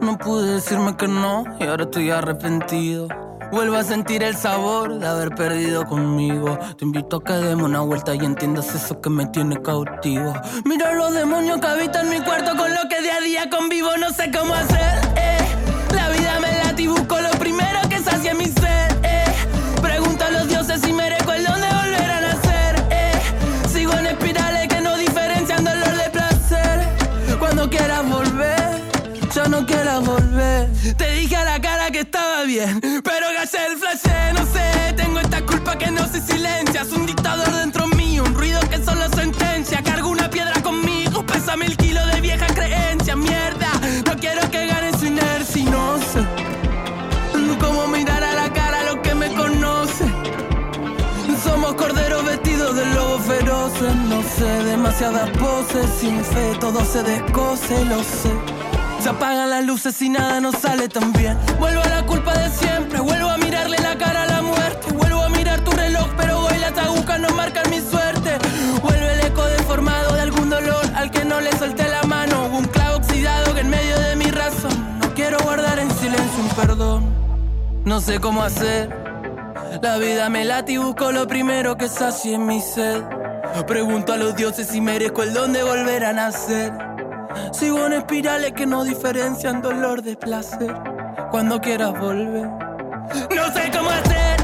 No pude decirme que no y ahora estoy arrepentido. Vuelvo a sentir el sabor de haber perdido conmigo. Te invito a que demos una vuelta y entiendas eso que me tiene cautivo. Mira los demonios que habitan mi cuarto con lo que día a día convivo. No sé cómo hacer. eh. La vida me late y busco lo primero que sacie mi ser. Pero gallé el flash, no sé. Tengo esta culpa que no se silencia. Un dictador dentro mío, un ruido que solo sentencia. Cargo una piedra conmigo, pesa mil kilos de vieja creencia. Mierda, no quiero que gane su inercia no sé cómo mirar a la cara a lo que me conoce. Somos corderos vestidos de lobos feroces, no sé demasiadas poses, sin fe todo se descose, lo sé. Se apagan las luces y nada nos sale tan bien. Vuelvo a la culpa de siempre, vuelvo a mirarle la cara a la muerte. Vuelvo a mirar tu reloj, pero hoy las agujas no marcan mi suerte. Vuelve el eco deformado de algún dolor al que no le solté la mano. Un clavo oxidado que en medio de mi razón. Quiero guardar en silencio un perdón. No sé cómo hacer. La vida me late y busco lo primero que sacie mi sed. Pregunto a los dioses si merezco el don de volver a nacer. Sigo en espirales que no diferencian dolor de placer. Cuando quieras volver. No sé cómo hacer,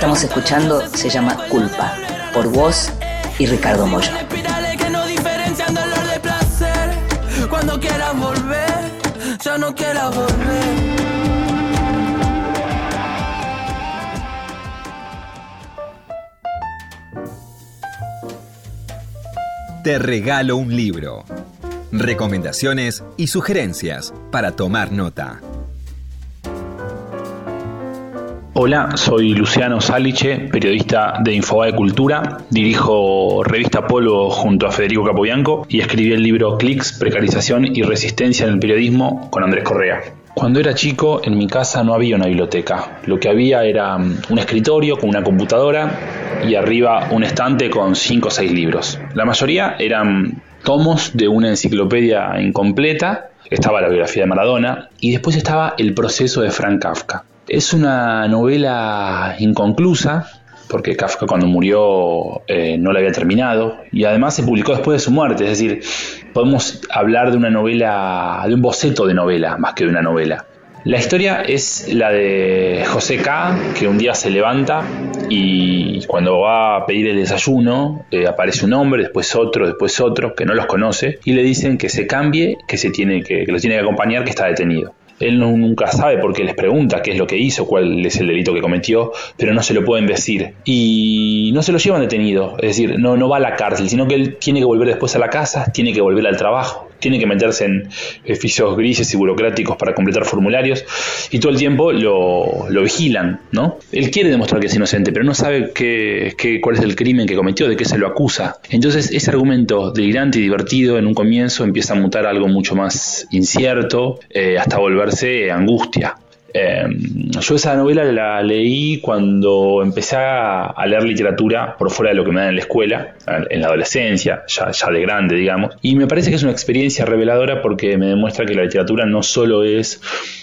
estamos escuchando se llama Culpa, por vos y Ricardo Moyo. Te regalo un libro. Recomendaciones y sugerencias para tomar nota. Hola, soy Luciano Saliche, periodista de Infobae Cultura. Dirijo Revista Polo junto a Federico Capobianco y escribí el libro Clicks, Precarización y Resistencia en el Periodismo con Andrés Correa. Cuando era chico, en mi casa no había una biblioteca. Lo que había era mm, un escritorio con una computadora y arriba un estante con 5 o 6 libros. La mayoría eran tomos de una enciclopedia incompleta. Estaba la biografía de Maradona y después estaba El proceso de Frank Kafka. Es una novela inconclusa, porque Kafka cuando murió eh, no la había terminado, y además se publicó después de su muerte, es decir, podemos hablar de una novela, de un boceto de novela, más que de una novela. La historia es la de José K, que un día se levanta y cuando va a pedir el desayuno eh, aparece un hombre, después otro, después otro, que no los conoce, y le dicen que se cambie, que, se tiene que, que lo tiene que acompañar, que está detenido. Él nunca sabe porque les pregunta qué es lo que hizo, cuál es el delito que cometió, pero no se lo pueden decir. Y no se lo llevan detenido, es decir, no, va a la cárcel, sino que él tiene que volver después a la casa, tiene que volver al trabajo, tiene que meterse en oficios grises y burocráticos para completar formularios y todo el tiempo lo, vigilan, ¿no? Él quiere demostrar que es inocente, pero no sabe qué, qué- cuál es el crimen que cometió, de qué se lo acusa. Entonces ese argumento delirante y divertido en un comienzo empieza a mutar a algo mucho más incierto eh, hasta angustia. Eh, yo esa novela la leí cuando empecé a, a leer literatura por fuera de lo que me dan en la escuela, en la adolescencia, ya, ya de grande, digamos. Y me parece que es una experiencia reveladora porque me demuestra que la literatura no solo es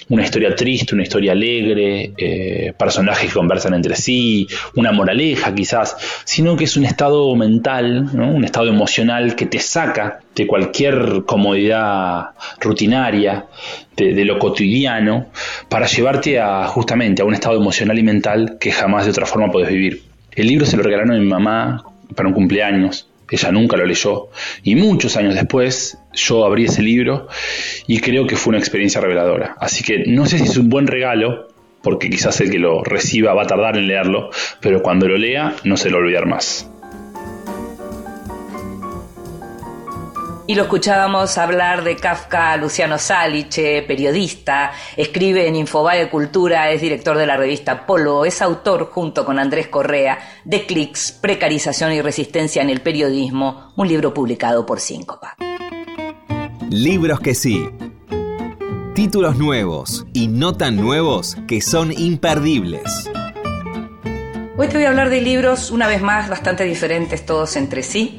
una historia triste, una historia alegre, eh, personajes que conversan entre sí, una moraleja quizás, sino que es un estado mental, un estado emocional que te saca de cualquier comodidad rutinaria, de, de lo cotidiano, para llevarte a justamente a un estado emocional y mental que jamás de otra forma podés vivir. El libro se lo regalaron a mi mamá para un cumpleaños. Ella nunca lo leyó. Y muchos años después yo abrí ese libro y creo que fue una experiencia reveladora. Así que no sé si es un buen regalo, porque quizás el que lo reciba va a tardar en leerlo, pero cuando lo lea no se lo olvidar más. Y lo escuchábamos hablar de Kafka Luciano Saliche, periodista, escribe en Infobae Cultura, es director de la revista Polo, es autor junto con Andrés Correa de Clics, Precarización y Resistencia en el Periodismo, un libro publicado por Síncopa. Libros que sí. Títulos nuevos y no tan nuevos que son imperdibles. Hoy te voy a hablar de libros, una vez más, bastante diferentes todos entre sí,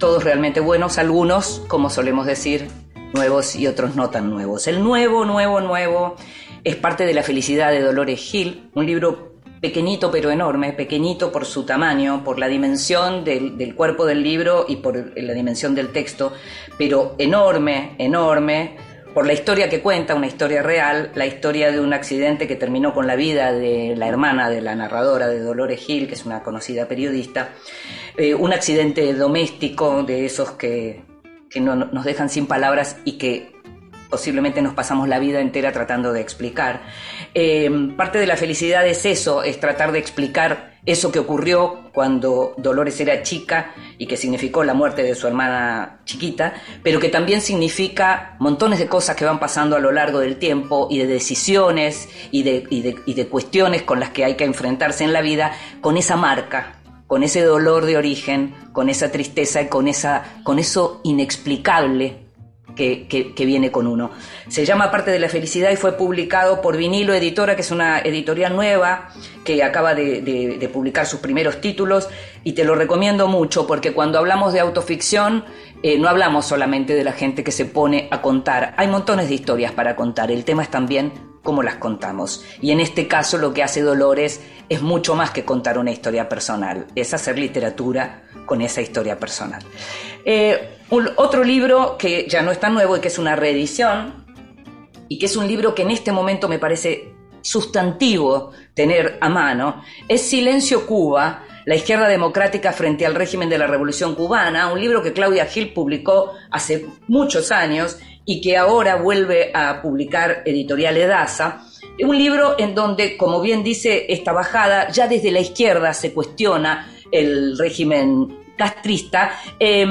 todos realmente buenos, algunos, como solemos decir, nuevos y otros no tan nuevos. El nuevo, nuevo, nuevo es parte de la felicidad de Dolores Gil, un libro pequeñito pero enorme, pequeñito por su tamaño, por la dimensión del, cuerpo del libro y por la dimensión del texto, pero enorme, enorme, por la historia que cuenta, una historia real, la historia de un accidente que terminó con la vida de la hermana de la narradora de Dolores Gil, que es una conocida periodista, eh, un accidente doméstico de esos que, que no, nos dejan sin palabras y que posiblemente nos pasamos la vida entera tratando de explicar. Eh, parte de la felicidad es eso, es tratar de explicar eso que ocurrió cuando Dolores era chica y que significó la muerte de su hermana chiquita, pero que también significa montones de cosas que van pasando a lo largo del tiempo y de decisiones y de, y de, y de cuestiones con las que hay que enfrentarse en la vida con esa marca, con ese dolor de origen, con esa tristeza y con, esa, con eso inexplicable que, que, viene con uno. Se llama Parte de la Felicidad y fue publicado por Vinilo Editora, que es una editorial nueva que acaba de, publicar sus primeros títulos. Y te lo recomiendo mucho porque cuando hablamos de autoficción eh, no hablamos solamente de la gente que se pone a contar, hay montones de historias para contar, el tema es también cómo las contamos. Y en este caso lo que hace Dolores es mucho más que contar una historia personal, es hacer literatura con esa historia personal. Eh, un, otro libro que ya no es tan nuevo y que es una reedición, y que es un libro que en este momento me parece sustantivo tener a mano, es Silencio Cuba, la izquierda democrática frente al régimen de la Revolución Cubana, un libro que Claudia Gil publicó hace muchos años y que ahora vuelve a publicar Editorial Edasa. Un libro en donde, como bien dice esta bajada, ya desde la izquierda se cuestiona el régimen castrista eh,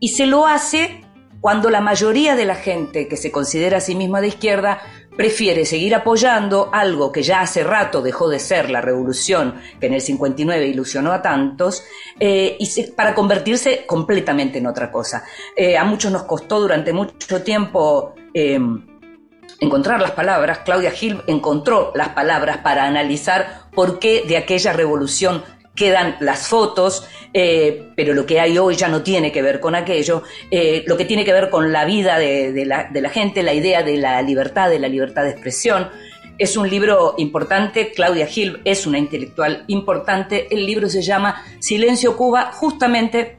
y se lo hace cuando la mayoría de la gente que se considera a sí misma de izquierda prefiere seguir apoyando algo que ya hace rato dejó de ser la revolución que en el 59 ilusionó a tantos eh, y para convertirse completamente en otra cosa. Eh, a muchos nos costó durante mucho tiempo eh, encontrar las palabras. Claudia Gil encontró las palabras para analizar por qué de aquella revolución quedan las fotos, eh, pero lo que hay hoy ya no tiene que ver con aquello, eh, lo que tiene que ver con la vida de, la, de, la, gente, la idea de la libertad, de la libertad de expresión. Es un libro importante, Claudia Gil es una intelectual importante, el libro se llama Silencio Cuba, justamente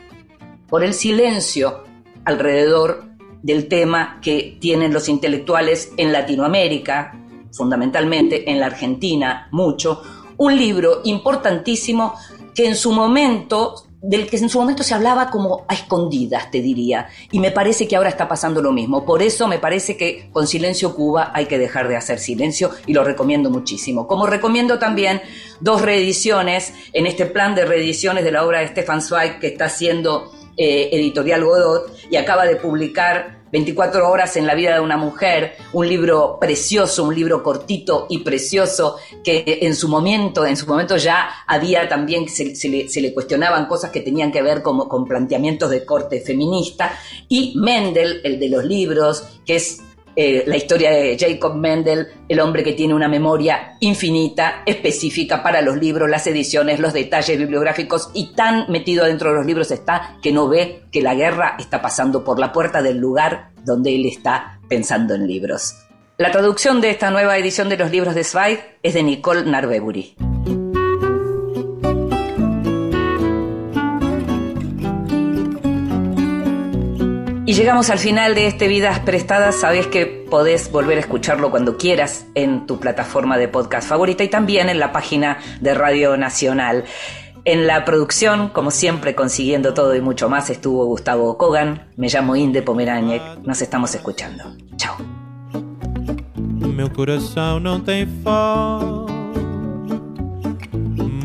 por el silencio alrededor del tema que tienen los intelectuales en Latinoamérica, fundamentalmente en la Argentina, mucho, un libro importantísimo que en su momento del que en su momento se hablaba como a escondidas, te diría, y me parece que ahora está pasando lo mismo. Por eso me parece que con Silencio Cuba hay que dejar de hacer silencio y lo recomiendo muchísimo. Como recomiendo también dos reediciones en este plan de reediciones de la obra de Stefan Zweig que está haciendo eh, Editorial Godot y acaba de publicar 24 horas en la vida de una mujer, un libro precioso, un libro cortito y precioso que en su momento, en su momento ya había también, se, le, le, cuestionaban cosas que tenían que ver como, con planteamientos de corte feminista, y Mendel, el de los libros, que es eh, la historia de Jacob Mendel, el hombre que tiene una memoria infinita, específica para los libros, las ediciones, los detalles bibliográficos y tan metido dentro de los libros está que no ve que la guerra está pasando por la puerta del lugar donde él está pensando en libros. La traducción de esta nueva edición de los libros de Zweig es de Nicole Narvebury. Y llegamos al final de este Vidas Prestadas. Sabes que podés volver a escucharlo cuando quieras en tu plataforma de podcast favorita y también en la página de Radio Nacional. En la producción, como siempre, consiguiendo todo y mucho más, estuvo Gustavo Kogan. Me llamo Inde Pomeraniec. Nos estamos escuchando. Chao.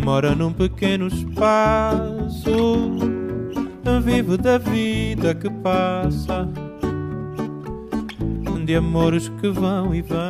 Mora. Vivo da vida que passa, de amores que vão e vão.